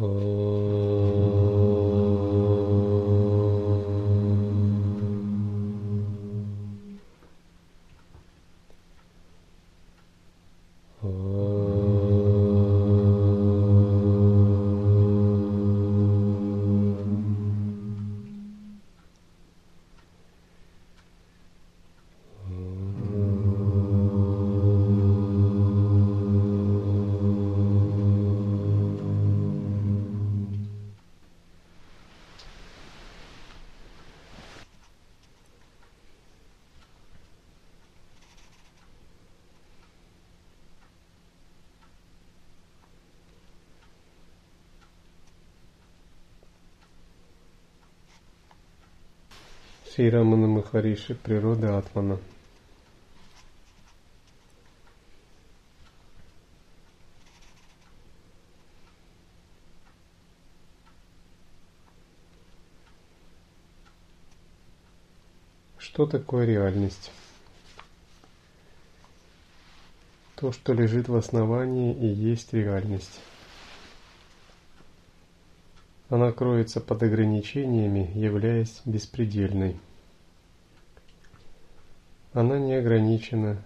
Oh. Шри Рамана Махариши «Природа Атмана». Что такое реальность? То, что лежит в основании и есть реальность. Она кроется под ограничениями, являясь беспредельной. Она не ограничена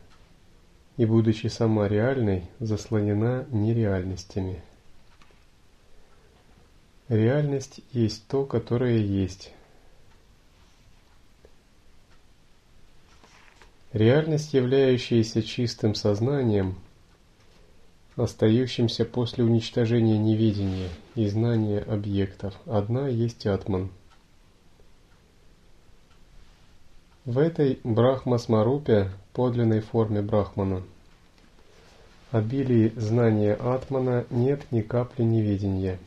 и, будучи сама реальной, заслонена нереальностями. Реальность есть то, которое есть. Реальность, являющаяся чистым сознанием, остающимся после уничтожения невидения и знания объектов, одна есть атман – В этой Брахма-смарупе, подлинной форме Брахмана, обилии знания Атмана нет ни капли неведения.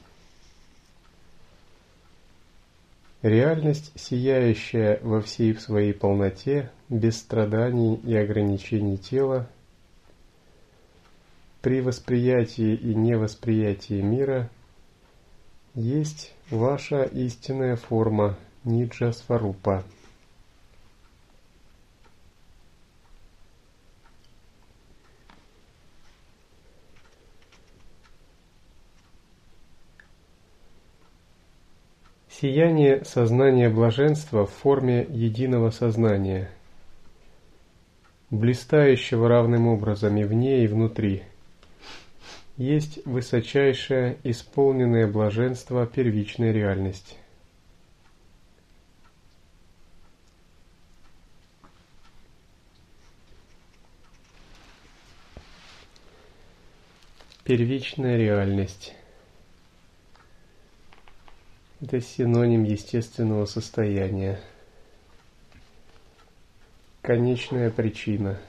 Реальность, сияющая во всей своей полноте, без страданий и ограничений тела, при восприятии и невосприятии мира, есть ваша истинная форма Ниджа Сварупа. Сияние сознания блаженства в форме единого сознания, блистающего равным образом и вне, и внутри, есть высочайшее исполненное блаженство первичной реальности. Первичная реальность это синоним естественного состояния. Конечная причина.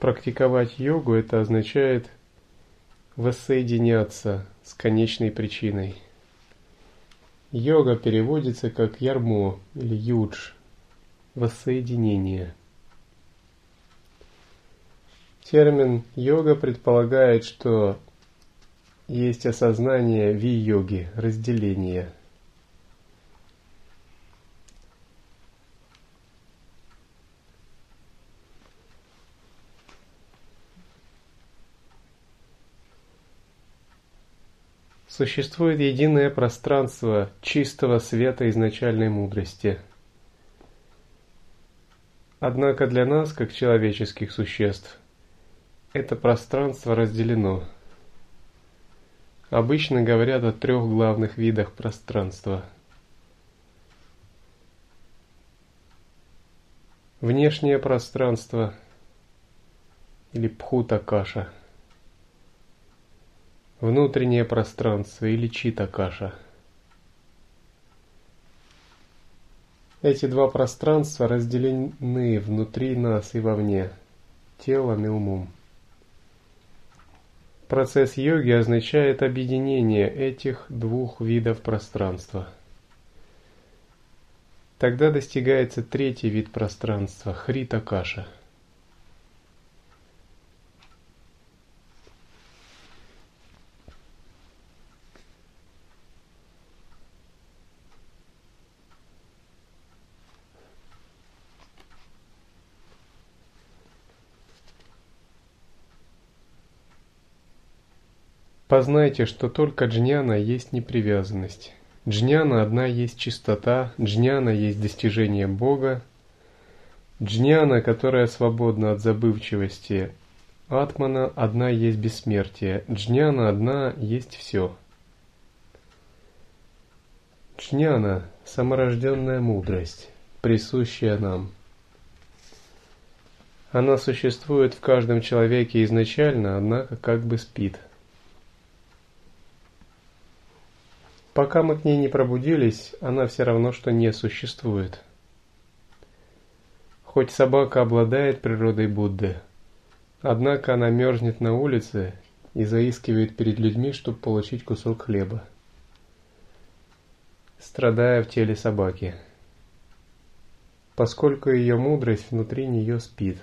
Практиковать йогу это означает воссоединяться с конечной причиной. Йога переводится как ярмо или юдж, воссоединение. Термин йога предполагает, что есть осознание ви-йоги, разделения – Существует единое пространство чистого света изначальной мудрости. Однако для нас, как человеческих существ, это пространство разделено. Обычно говорят о трех главных видах пространства. Внешнее пространство или пхута-каша – внутреннее пространство или чита-каша. Эти два пространства разделены внутри нас и вовне, телом и умом. Процесс йоги означает объединение этих двух видов пространства. Тогда достигается третий вид пространства – хрита-каша – Познайте, что только джняна есть непривязанность. Джняна одна есть чистота, джняна есть достижение Бога, джняна, которая свободна от забывчивости, атмана одна есть бессмертие, джняна одна есть все. Джняна – саморожденная мудрость, присущая нам. Она существует в каждом человеке изначально, однако как бы спит – Пока мы к ней не пробудились, она все равно, что не существует. Хоть собака обладает природой Будды, однако она мерзнет на улице и заискивает перед людьми, чтобы получить кусок хлеба, страдая в теле собаки, поскольку ее мудрость внутри нее спит.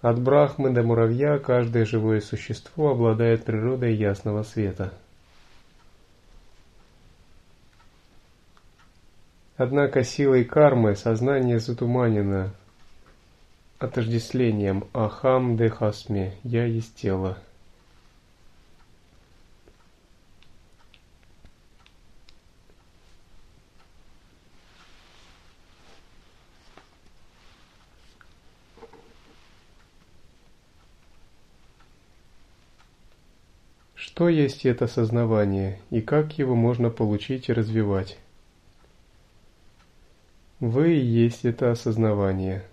От брахмы до муравья каждое живое существо обладает природой ясного света – Однако силой кармы сознание затуманено отождествлением «Ахам дехасме» – «Я есть тело». Что есть это сознавание и как его можно получить и развивать? Вы и есть это осознавание.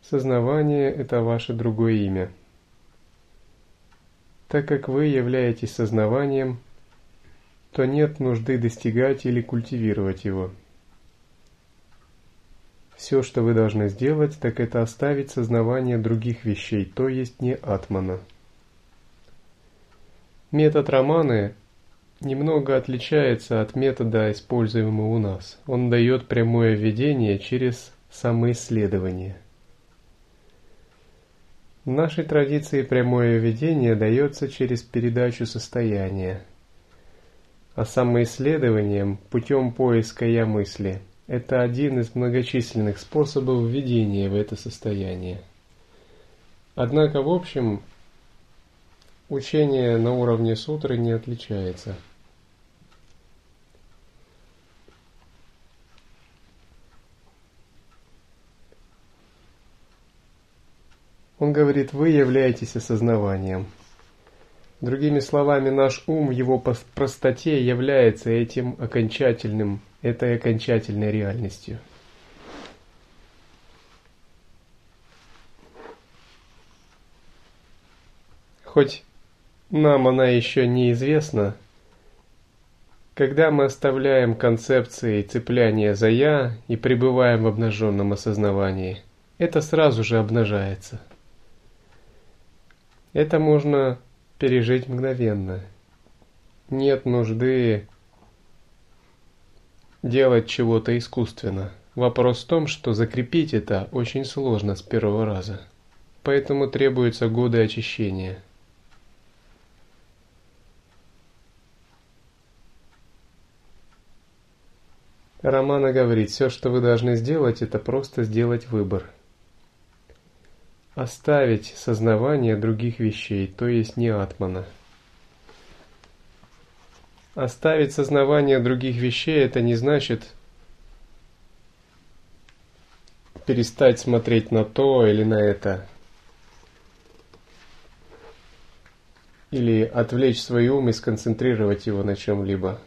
Сознавание – это ваше другое имя. Так как вы являетесь сознаванием, то нет нужды достигать или культивировать его. Все, что вы должны сделать, так это оставить сознавание других вещей, то есть не атмана. Метод романы немного отличается от метода, используемого у нас. Он дает прямое введение через самоисследование. В нашей традиции прямое введение дается через передачу состояния, а самоисследованием путем поиска «я» мысли – это один из многочисленных способов введения в это состояние. Однако, в общем, учение на уровне сутры не отличается – Он говорит, вы являетесь осознаванием. Другими словами, наш ум в его простоте является этим окончательным, этой окончательной реальностью. Хоть нам она еще неизвестна, когда мы оставляем концепции цепляния за «я» и пребываем в обнаженном осознавании, это сразу же обнажается – это можно пережить мгновенно. Нет нужды делать чего-то искусственно. Вопрос в том, что закрепить это очень сложно с первого раза. Поэтому требуются годы очищения. Романа говорит, все, что вы должны сделать, это просто сделать выбор – оставить сознавание других вещей, то есть не атмана. Оставить сознавание других вещей это не значит перестать смотреть на то или на это. Или отвлечь свой ум и сконцентрировать его на чем-либо.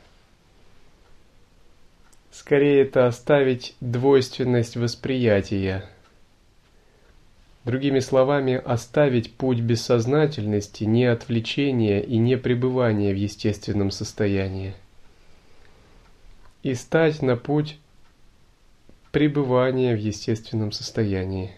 Скорее это оставить двойственность восприятия – Другими словами, оставить путь бессознательности, не отвлечения и не пребывания в естественном состоянии. И стать на путь пребывания в естественном состоянии.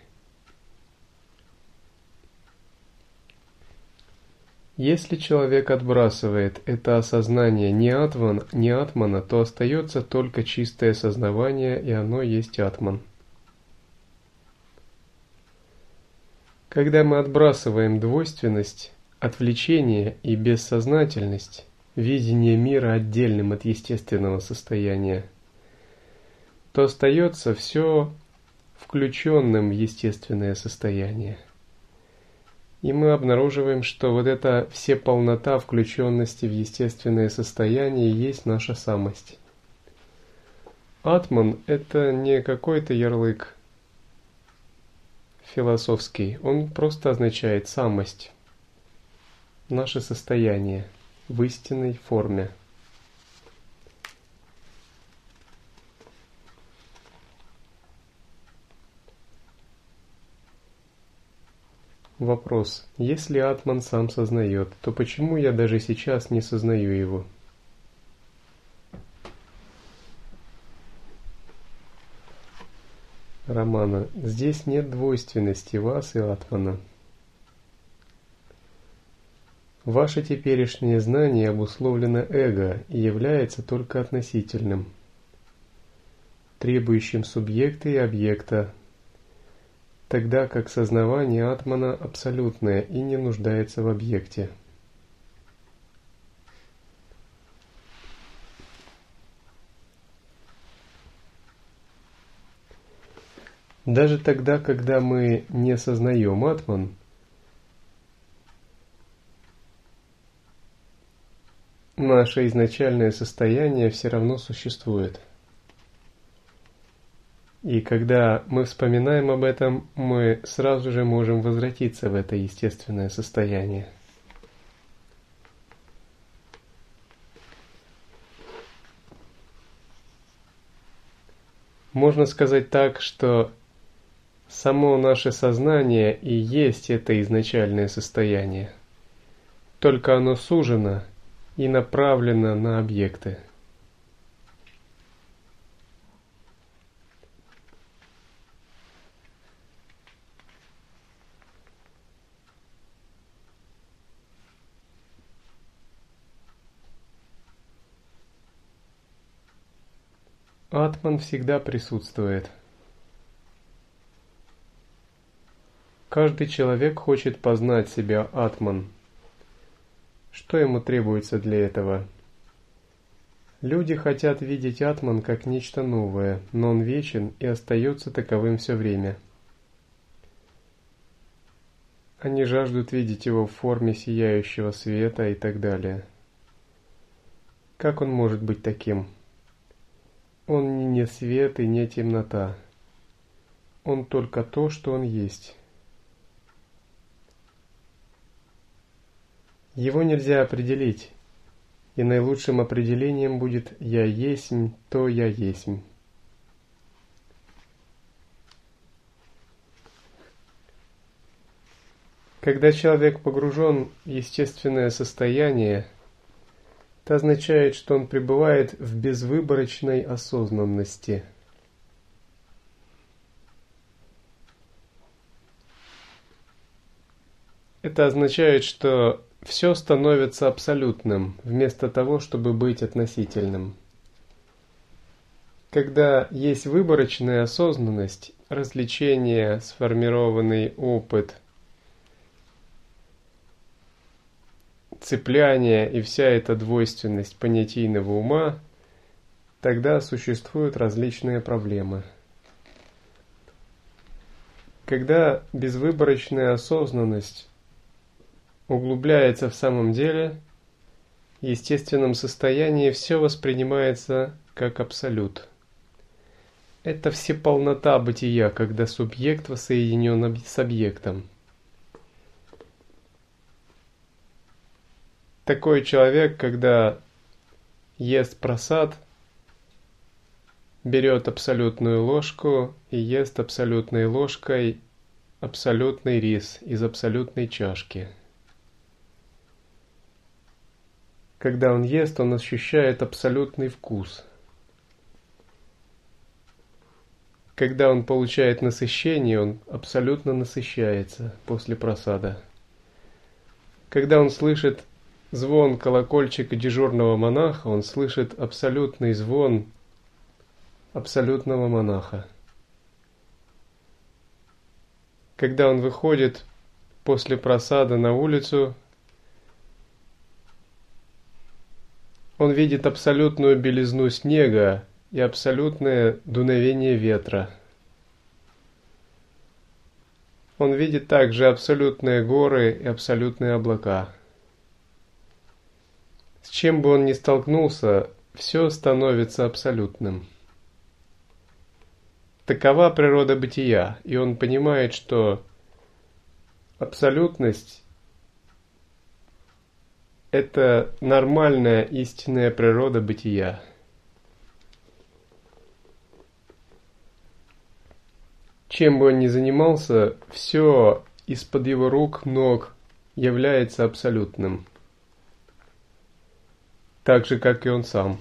Если человек отбрасывает это осознание не, атван, не атмана, то остается только чистое сознавание, и оно есть атман. Когда мы отбрасываем двойственность, отвлечение и бессознательность, видение мира отдельным от естественного состояния, то остается все включенным в естественное состояние. И мы обнаруживаем, что вот эта все полнота включенности в естественное состояние есть наша самость. Атман – это не какой-то ярлык философский, он просто означает самость, наше состояние в истинной форме. Вопрос. Если Атман сам сознает, то почему я даже сейчас не сознаю его? Романа. Здесь нет двойственности вас и Атмана. Ваше теперешнее знание обусловлено эго и является только относительным, требующим субъекта и объекта, тогда как сознавание атмана абсолютное и не нуждается в объекте. Даже тогда, когда мы не сознаем атман, наше изначальное состояние все равно существует – и когда мы вспоминаем об этом, мы сразу же можем возвратиться в это естественное состояние. Можно сказать так, что само наше сознание и есть это изначальное состояние. Только оно сужено и направлено на объекты. Атман всегда присутствует. Каждый человек хочет познать себя Атман. Что ему требуется для этого? Люди хотят видеть Атман как нечто новое, но он вечен и остается таковым все время. Они жаждут видеть его в форме сияющего света и так далее. Как он может быть таким? Он не свет и не темнота. Он только то, что он есть. Его нельзя определить, и наилучшим определением будет «я есмь, то я есмь». Когда человек погружен в естественное состояние, это означает, что он пребывает в безвыборочной осознанности. Это означает, что все становится абсолютным, вместо того, чтобы быть относительным. Когда есть выборочная осознанность, развлечение, сформированный опыт – цепляние и вся эта двойственность понятийного ума, тогда существуют различные проблемы. Когда безвыборочная осознанность углубляется в самом деле, естественном состоянии все воспринимается как абсолют. Это всеполнота бытия, когда субъект воссоединен с объектом – такой человек, когда ест просад, берет абсолютную ложку и ест абсолютной ложкой абсолютный рис из абсолютной чашки. Когда он ест, он ощущает абсолютный вкус. Когда он получает насыщение, он абсолютно насыщается после просада. Когда он слышит звон колокольчика дежурного монаха, он слышит абсолютный звон абсолютного монаха. Когда он выходит после просада на улицу, он видит абсолютную белизну снега и абсолютное дуновение ветра. он видит также абсолютные горы и абсолютные облака. С чем бы он ни столкнулся, все становится абсолютным. Такова природа бытия, и он понимает, что абсолютность – это нормальная истинная природа бытия. Чем бы он ни занимался, все из-под его рук, ног является абсолютным. Так же, как и он сам.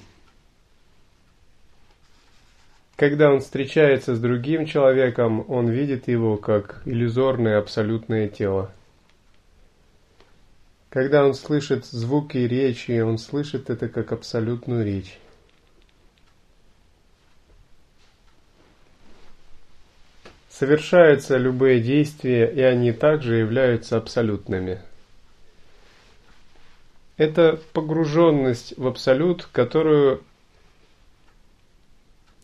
Когда он встречается с другим человеком, он видит его как иллюзорное абсолютное тело. Когда он слышит звуки речи, он слышит это как абсолютную речь. Совершаются любые действия, и они также являются абсолютными. Это погруженность в абсолют, которую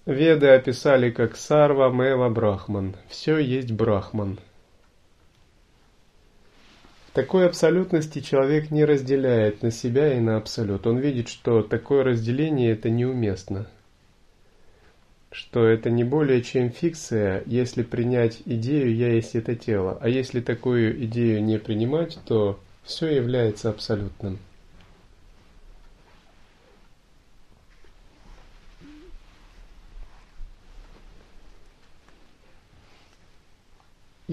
Веды описали как Сарва Мева Брахман. Все есть Брахман. Такой абсолютности человек не разделяет на себя и на абсолют. Он видит, что такое разделение это неуместно что это не более чем фикция, если принять идею «я есть это тело», а если такую идею не принимать, то все является абсолютным.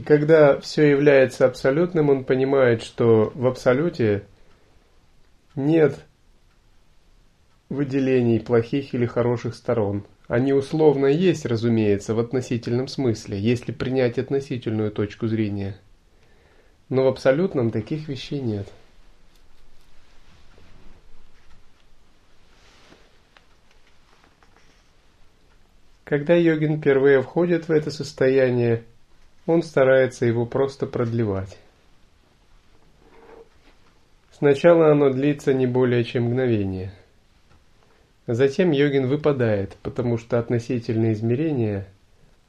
Когда все является абсолютным, он понимает, что в абсолюте нет выделений плохих или хороших сторон – они условно есть, разумеется, в относительном смысле, если принять относительную точку зрения. Но в абсолютном таких вещей нет. Когда йогин впервые входит в это состояние, он старается его просто продлевать. Сначала оно длится не более чем мгновение – Затем йогин выпадает, потому что относительные измерения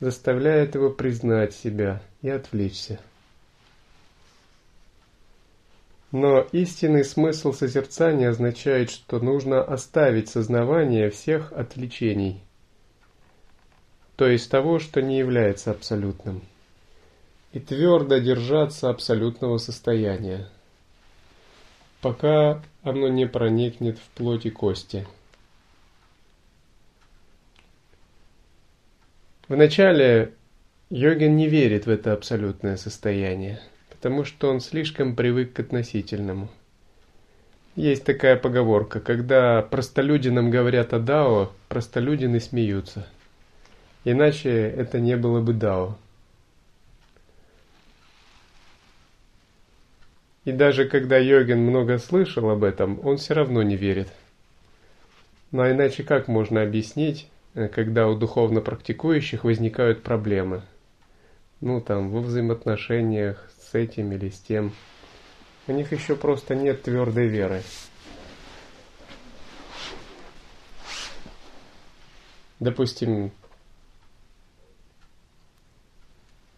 заставляют его признать себя и отвлечься. Но истинный смысл созерцания означает, что нужно оставить сознавание всех отвлечений, то есть того, что не является абсолютным, и твердо держаться абсолютного состояния, пока оно не проникнет в плоть и кости – Вначале йогин не верит в это абсолютное состояние, потому что он слишком привык к относительному. Есть такая поговорка, когда простолюдинам говорят о Дао, простолюдины смеются. Иначе это не было бы Дао. И даже когда йогин много слышал об этом, он все равно не верит. Ну, иначе как можно объяснить, Э, когда у духовно практикующих возникают проблемы. Ну, там, во взаимоотношениях с этим или с тем. У них еще просто нет твердой веры. Допустим,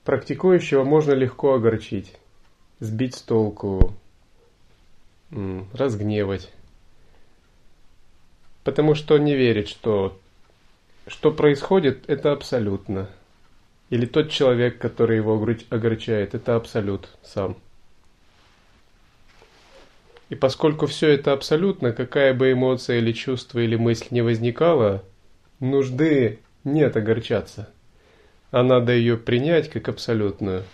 практикующего можно легко огорчить, сбить с толку, разгневать. Потому что он не верит, что что происходит, это абсолютно. Или тот человек, который его огорчает, это абсолют сам. И поскольку все это абсолютно, какая бы эмоция или чувство или мысль не возникала, нужды нет огорчаться. А надо ее принять как абсолютную.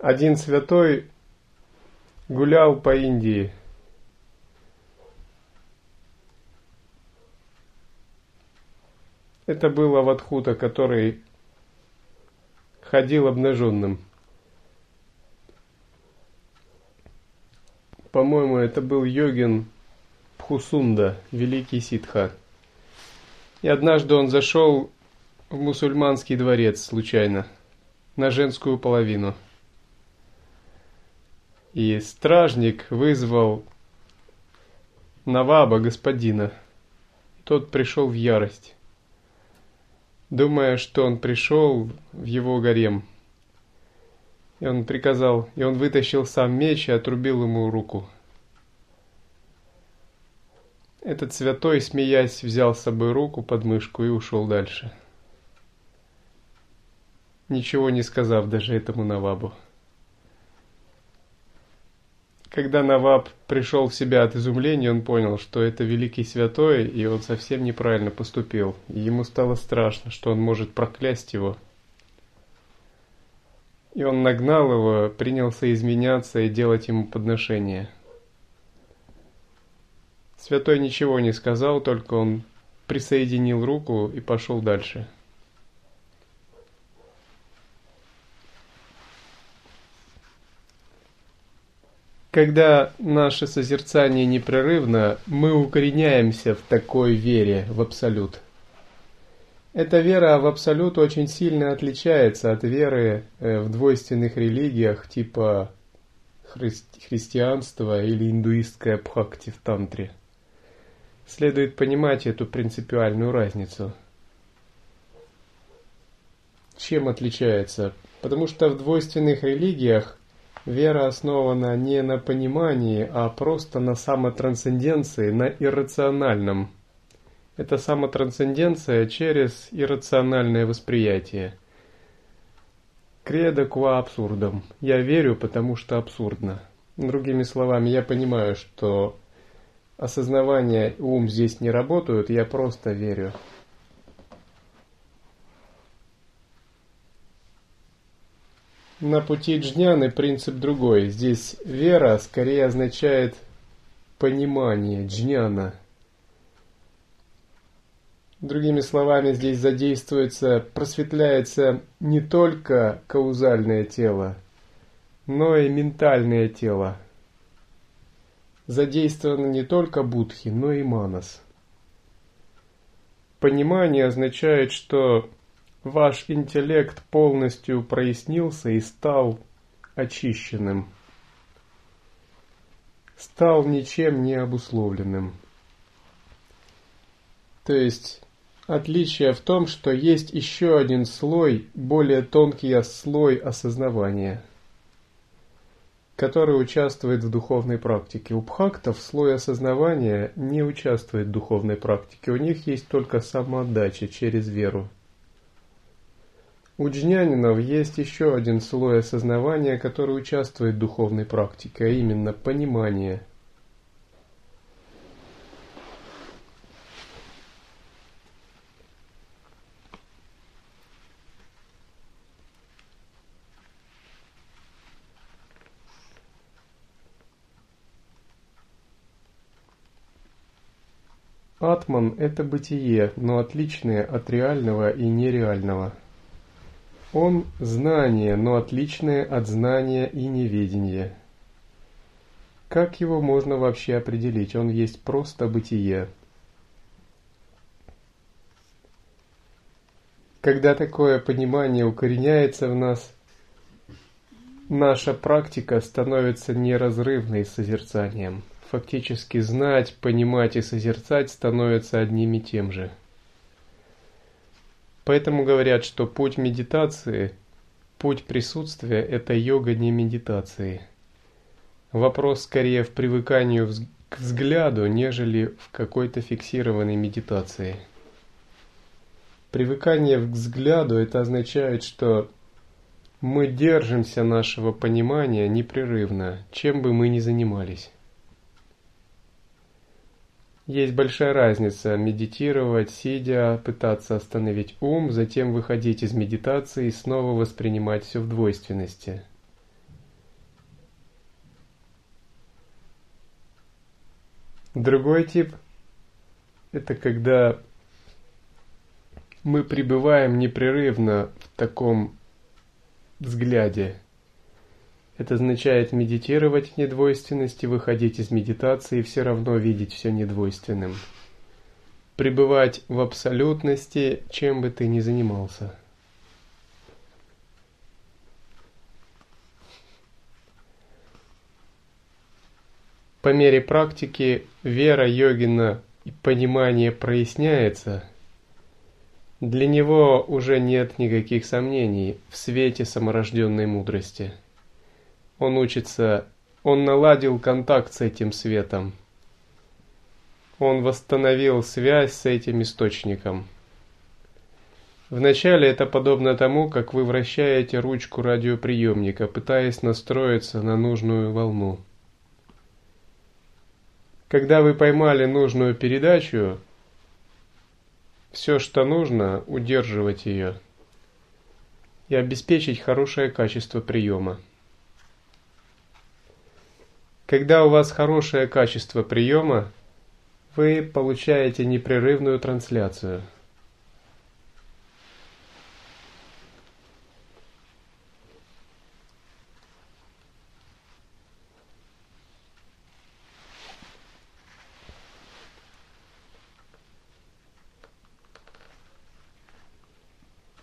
Один святой гулял по Индии. Это был Аватхута, который ходил обнаженным. По-моему, это был йогин Пхусунда, великий ситха. И однажды он зашел в мусульманский дворец случайно, на женскую половину – и стражник вызвал Наваба господина. тот пришел в ярость, думая, что он пришел в его гарем. И он приказал, и он вытащил сам меч и отрубил ему руку. Этот святой, смеясь, взял с собой руку под мышку и ушел дальше. Ничего не сказав даже этому Навабу. Когда Наваб пришел в себя от изумления, он понял, что это великий святой, и он совсем неправильно поступил. И ему стало страшно, что он может проклясть его. И он нагнал его, принялся изменяться и делать ему подношение. Святой ничего не сказал, только он присоединил руку и пошел дальше. Когда наше созерцание непрерывно, мы укореняемся в такой вере в Абсолют. Эта вера в Абсолют очень сильно отличается от веры э, в двойственных религиях типа хри- христианства или индуистская бхакти в тантре. Следует понимать эту принципиальную разницу. Чем отличается? Потому что в двойственных религиях Вера основана не на понимании, а просто на самотрансценденции, на иррациональном. Это самотрансценденция через иррациональное восприятие. Кредо ква абсурдом. Я верю, потому что абсурдно. Другими словами, я понимаю, что осознавание ум здесь не работают, я просто верю. На пути джняны принцип другой. Здесь вера скорее означает понимание, джняна. Другими словами, здесь задействуется, просветляется не только каузальное тело, но и ментальное тело. Задействовано не только будхи, но и манас. Понимание означает, что Ваш интеллект полностью прояснился и стал очищенным. Стал ничем не обусловленным. То есть отличие в том, что есть еще один слой, более тонкий слой осознавания, который участвует в духовной практике. У бхактов слой осознавания не участвует в духовной практике, у них есть только самоотдача через веру. У джнянинов есть еще один слой осознавания, который участвует в духовной практике, а именно понимание. Атман – это бытие, но отличное от реального и нереального – он – знание, но отличное от знания и неведения. Как его можно вообще определить? Он есть просто бытие. Когда такое понимание укореняется в нас, наша практика становится неразрывной с созерцанием. Фактически знать, понимать и созерцать становятся одним и тем же – Поэтому говорят, что путь медитации, путь присутствия – это йога не медитации. Вопрос скорее в привыкании к взгляду, нежели в какой-то фиксированной медитации. Привыкание к взгляду – это означает, что мы держимся нашего понимания непрерывно, чем бы мы ни занимались. Есть большая разница медитировать, сидя, пытаться остановить ум, затем выходить из медитации и снова воспринимать все в двойственности. Другой тип – это когда мы пребываем непрерывно в таком взгляде – это означает медитировать недвойственности, выходить из медитации и все равно видеть все недвойственным. Пребывать в абсолютности, чем бы ты ни занимался. По мере практики вера йогина и понимание проясняется, для него уже нет никаких сомнений в свете саморожденной мудрости. Он учится, он наладил контакт с этим светом. Он восстановил связь с этим источником. Вначале это подобно тому, как вы вращаете ручку радиоприемника, пытаясь настроиться на нужную волну. Когда вы поймали нужную передачу, все, что нужно, удерживать ее и обеспечить хорошее качество приема. Когда у вас хорошее качество приема, вы получаете непрерывную трансляцию –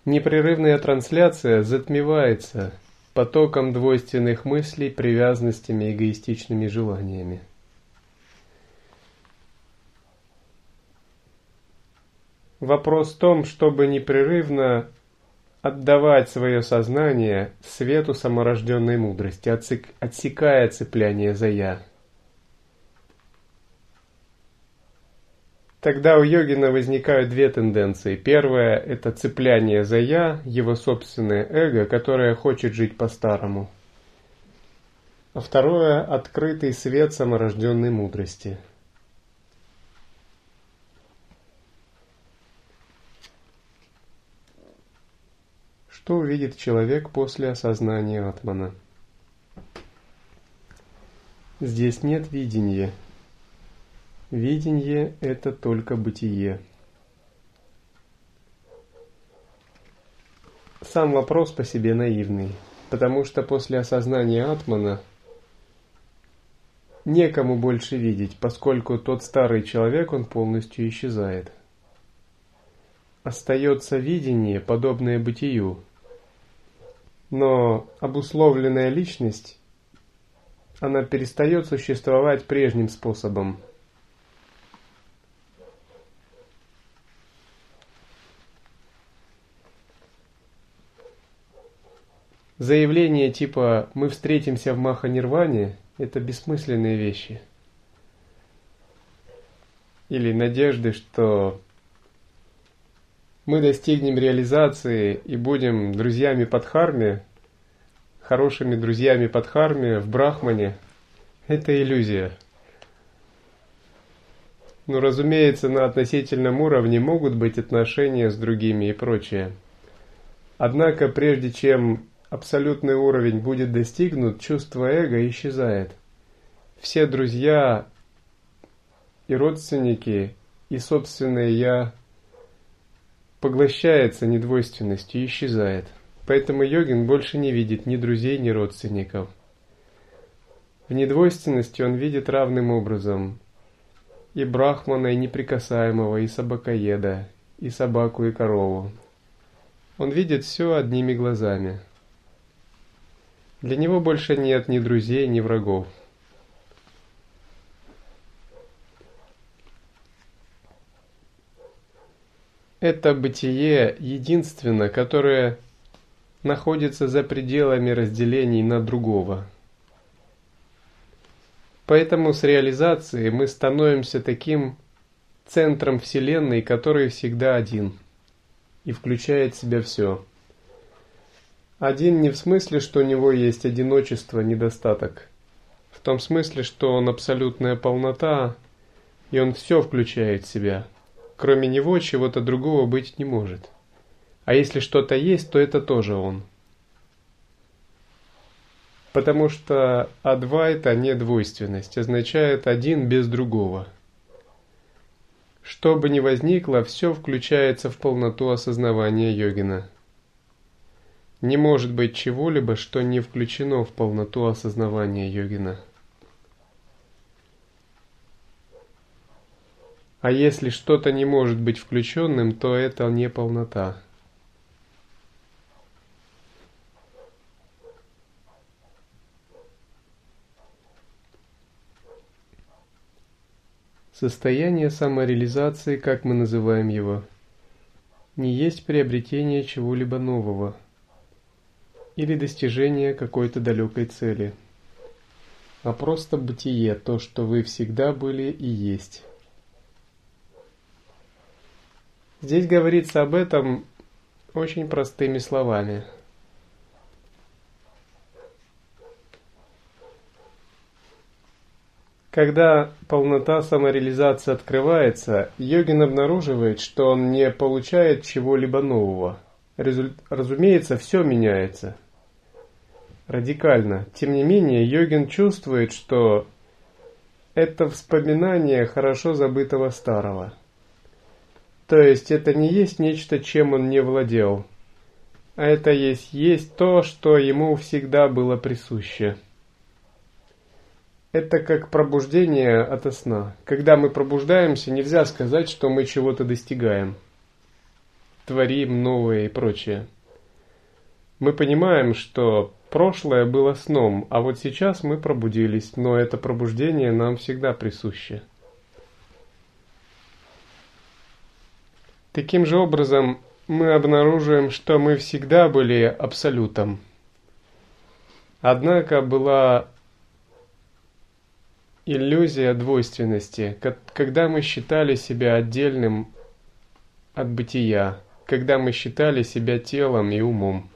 Непрерывная трансляция затмевается потоком двойственных мыслей, привязанностями, эгоистичными желаниями. Вопрос в том, чтобы непрерывно отдавать свое сознание свету саморожденной мудрости, отсекая цепляние за «я». Тогда у йогина возникают две тенденции. Первая – это цепляние за «я», его собственное эго, которое хочет жить по-старому. А второе – открытый свет саморожденной мудрости. Что увидит человек после осознания атмана? Здесь нет видения – Видение – это только бытие. Сам вопрос по себе наивный, потому что после осознания Атмана некому больше видеть, поскольку тот старый человек, он полностью исчезает. Остается видение, подобное бытию, но обусловленная личность, она перестает существовать прежним способом – Заявления типа «мы встретимся в Маха-Нирване» – это бессмысленные вещи. Или надежды, что мы достигнем реализации и будем друзьями под Харме, хорошими друзьями под Харме в Брахмане – это иллюзия. Ну, разумеется, на относительном уровне могут быть отношения с другими и прочее. Однако, прежде чем абсолютный уровень будет достигнут, чувство эго исчезает. Все друзья и родственники, и собственное «я» поглощается недвойственностью и исчезает. Поэтому йогин больше не видит ни друзей, ни родственников. В недвойственности он видит равным образом и брахмана, и неприкасаемого, и собакоеда, и собаку, и корову. Он видит все одними глазами – для него больше нет ни друзей, ни врагов. Это бытие единственно, которое находится за пределами разделений на другого. Поэтому с реализацией мы становимся таким центром Вселенной, который всегда один и включает в себя все. Один не в смысле, что у него есть одиночество, недостаток. В том смысле, что он абсолютная полнота, и он все включает в себя. Кроме него чего-то другого быть не может. А если что-то есть, то это тоже он. Потому что адвайта не двойственность, означает один без другого. Что бы ни возникло, все включается в полноту осознавания йогина. Не может быть чего-либо, что не включено в полноту осознавания йогина. А если что-то не может быть включенным, то это не полнота. Состояние самореализации, как мы называем его, не есть приобретение чего-либо нового или достижение какой-то далекой цели, а просто бытие, то, что вы всегда были и есть. Здесь говорится об этом очень простыми словами – Когда полнота самореализации открывается, йогин обнаруживает, что он не получает чего-либо нового. Разумеется, все меняется. Радикально. Тем не менее, йогин чувствует, что это вспоминание хорошо забытого старого. То есть это не есть нечто, чем он не владел, а это есть, есть то, что ему всегда было присуще. Это как пробуждение ото сна. Когда мы пробуждаемся, нельзя сказать, что мы чего-то достигаем, творим новое и прочее. Мы понимаем, что прошлое было сном, а вот сейчас мы пробудились, но это пробуждение нам всегда присуще. Таким же образом, мы обнаруживаем, что мы всегда были абсолютом. Однако была иллюзия двойственности, когда мы считали себя отдельным от бытия, когда мы считали себя телом и умом.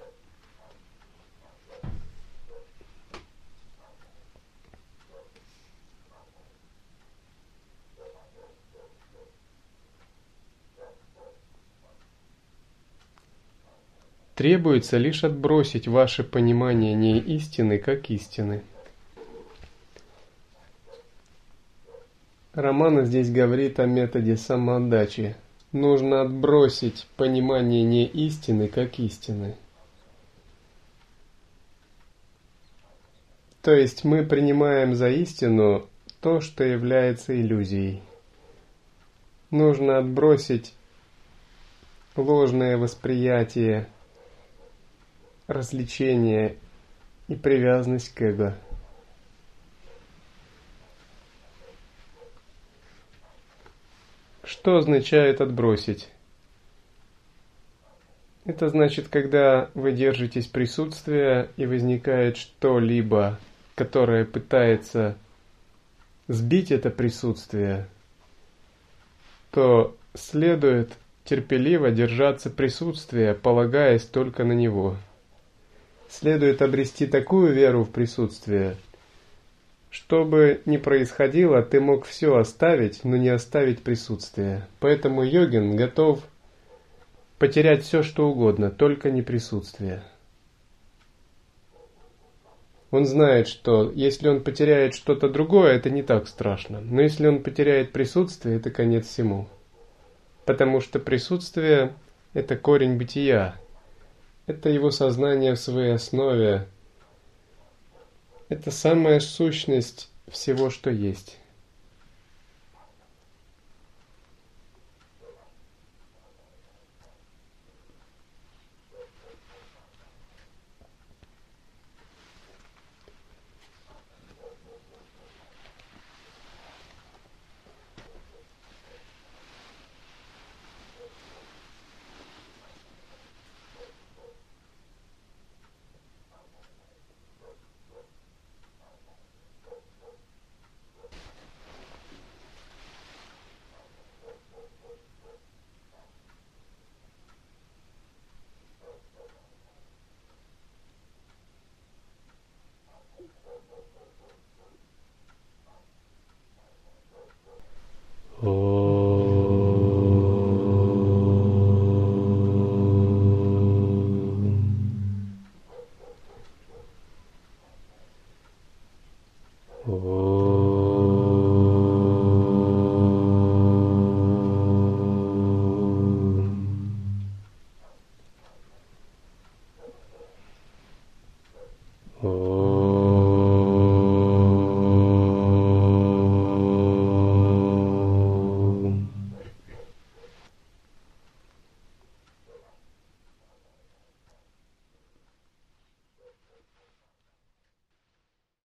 Требуется лишь отбросить ваше понимание не истины как истины. Романа здесь говорит о методе самоотдачи. Нужно отбросить понимание не истины как истины. То есть мы принимаем за истину то, что является иллюзией. Нужно отбросить ложное восприятие, развлечение и привязанность к эго. Что означает отбросить? Это значит, когда вы держитесь присутствия и возникает что-либо, которое пытается сбить это присутствие, то следует терпеливо держаться присутствия, полагаясь только на него. Следует обрести такую веру в присутствие – что бы ни происходило, ты мог все оставить, но не оставить присутствие. Поэтому йогин готов потерять все, что угодно, только не присутствие. Он знает, что если он потеряет что-то другое, это не так страшно. Но если он потеряет присутствие, это конец всему. Потому что присутствие – это корень бытия. Это его сознание в своей основе – это самая сущность всего, что есть.